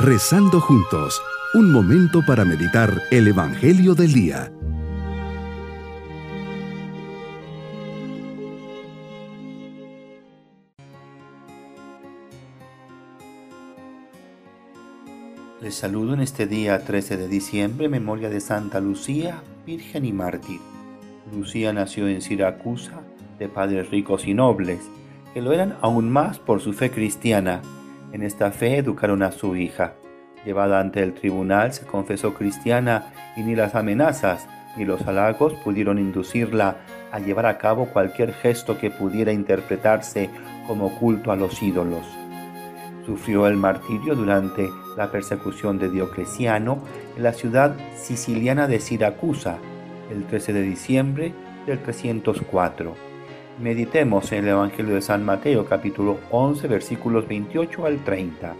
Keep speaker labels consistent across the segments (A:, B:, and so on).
A: Rezando juntos, un momento para meditar el Evangelio del Día.
B: Les saludo en este día 13 de diciembre, memoria de Santa Lucía, Virgen y Mártir. Lucía nació en Siracusa, de padres ricos y nobles, que lo eran aún más por su fe cristiana. En esta fe educaron a su hija. Llevada ante el tribunal, se confesó cristiana y ni las amenazas ni los halagos pudieron inducirla a llevar a cabo cualquier gesto que pudiera interpretarse como culto a los ídolos. Sufrió el martirio durante la persecución de Diocleciano en la ciudad siciliana de Siracusa, el 13 de diciembre del 304. Meditemos en el Evangelio de San Mateo capítulo 11 versículos 28 al 30.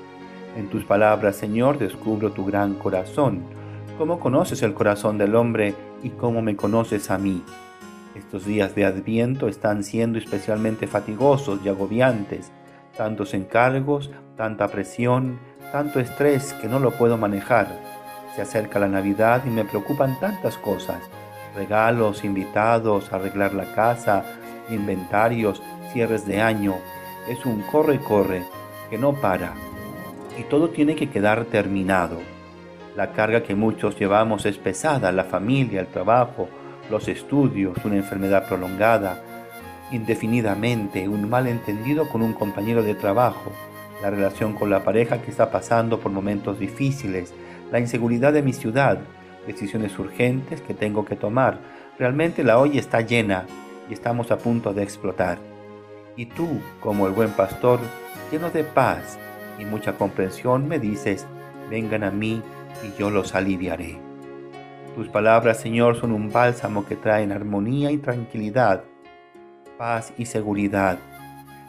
B: En tus palabras, Señor, descubro tu gran corazón. ¿Cómo conoces el corazón del hombre y cómo me conoces a mí? Estos días de Adviento están siendo especialmente fatigosos y agobiantes. Tantos encargos, tanta presión, tanto estrés que no lo puedo manejar. Se acerca la Navidad y me preocupan tantas cosas regalos, invitados, arreglar la casa, inventarios, cierres de año. Es un corre-corre que no para y todo tiene que quedar terminado. La carga que muchos llevamos es pesada, la familia, el trabajo, los estudios, una enfermedad prolongada, indefinidamente, un malentendido con un compañero de trabajo, la relación con la pareja que está pasando por momentos difíciles, la inseguridad de mi ciudad, decisiones urgentes que tengo que tomar. Realmente la olla está llena y estamos a punto de explotar. Y tú, como el buen pastor, lleno de paz y mucha comprensión, me dices, vengan a mí y yo los aliviaré. Tus palabras, Señor, son un bálsamo que traen armonía y tranquilidad, paz y seguridad.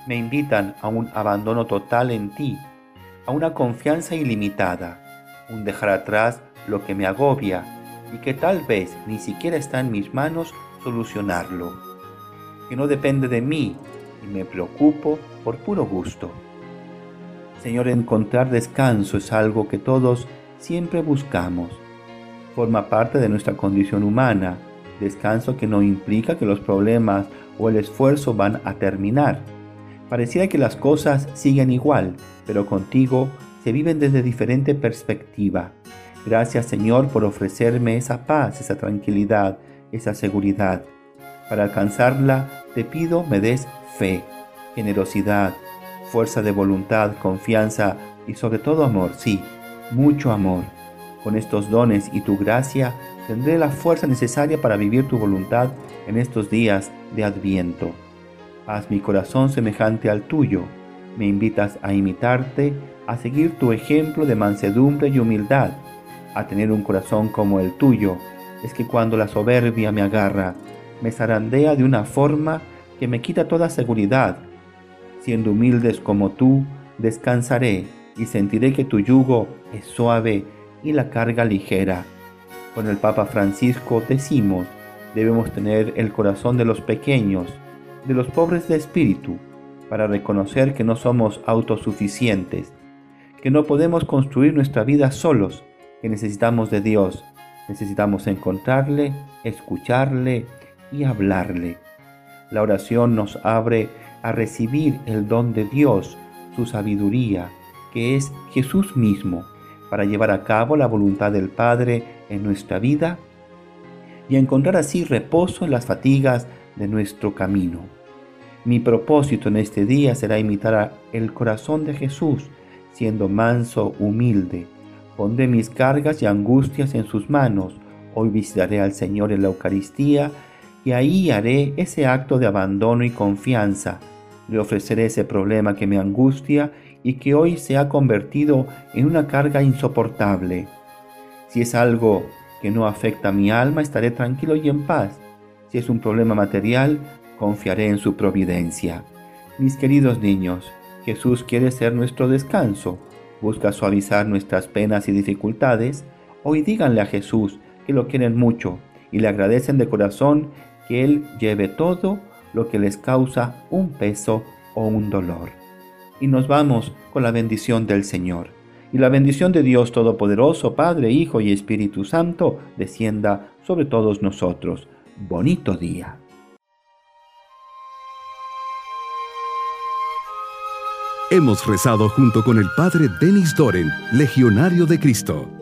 B: Me invitan a un abandono total en ti, a una confianza ilimitada, un dejar atrás lo que me agobia y que tal vez ni siquiera está en mis manos solucionarlo, que no depende de mí y me preocupo por puro gusto. Señor, encontrar descanso es algo que todos siempre buscamos. Forma parte de nuestra condición humana, descanso que no implica que los problemas o el esfuerzo van a terminar. Pareciera que las cosas siguen igual, pero contigo se viven desde diferente perspectiva. Gracias Señor por ofrecerme esa paz, esa tranquilidad, esa seguridad. Para alcanzarla te pido me des fe, generosidad, fuerza de voluntad, confianza y sobre todo amor, sí, mucho amor. Con estos dones y tu gracia tendré la fuerza necesaria para vivir tu voluntad en estos días de adviento. Haz mi corazón semejante al tuyo. Me invitas a imitarte, a seguir tu ejemplo de mansedumbre y humildad a tener un corazón como el tuyo es que cuando la soberbia me agarra, me zarandea de una forma que me quita toda seguridad. Siendo humildes como tú, descansaré y sentiré que tu yugo es suave y la carga ligera. Con el Papa Francisco decimos, debemos tener el corazón de los pequeños, de los pobres de espíritu, para reconocer que no somos autosuficientes, que no podemos construir nuestra vida solos, que necesitamos de Dios. Necesitamos encontrarle, escucharle y hablarle. La oración nos abre a recibir el don de Dios, su sabiduría, que es Jesús mismo, para llevar a cabo la voluntad del Padre en nuestra vida y encontrar así reposo en las fatigas de nuestro camino. Mi propósito en este día será imitar el corazón de Jesús, siendo manso, humilde, Pondré mis cargas y angustias en sus manos. Hoy visitaré al Señor en la Eucaristía ahí haré ese acto de abandono y confianza. Le ofreceré ese problema que me angustia y que hoy se ha convertido en una carga insoportable. Si es algo que no afecta a mi alma, estaré tranquilo y en paz. Si es un problema material, confiaré en su providencia. Mis queridos niños, Jesús quiere ser nuestro descanso busca suavizar nuestras penas y dificultades, hoy díganle a Jesús que lo quieren mucho y le agradecen de corazón que Él lleve todo lo que les causa un peso o un dolor. Y nos vamos con la bendición del Señor. y la bendición de Dios Todopoderoso, Padre, Hijo y Espíritu Santo, descienda sobre todos nosotros. Bonito día.
A: Hemos rezado junto con el Padre Denis Doren, Legionario de Cristo.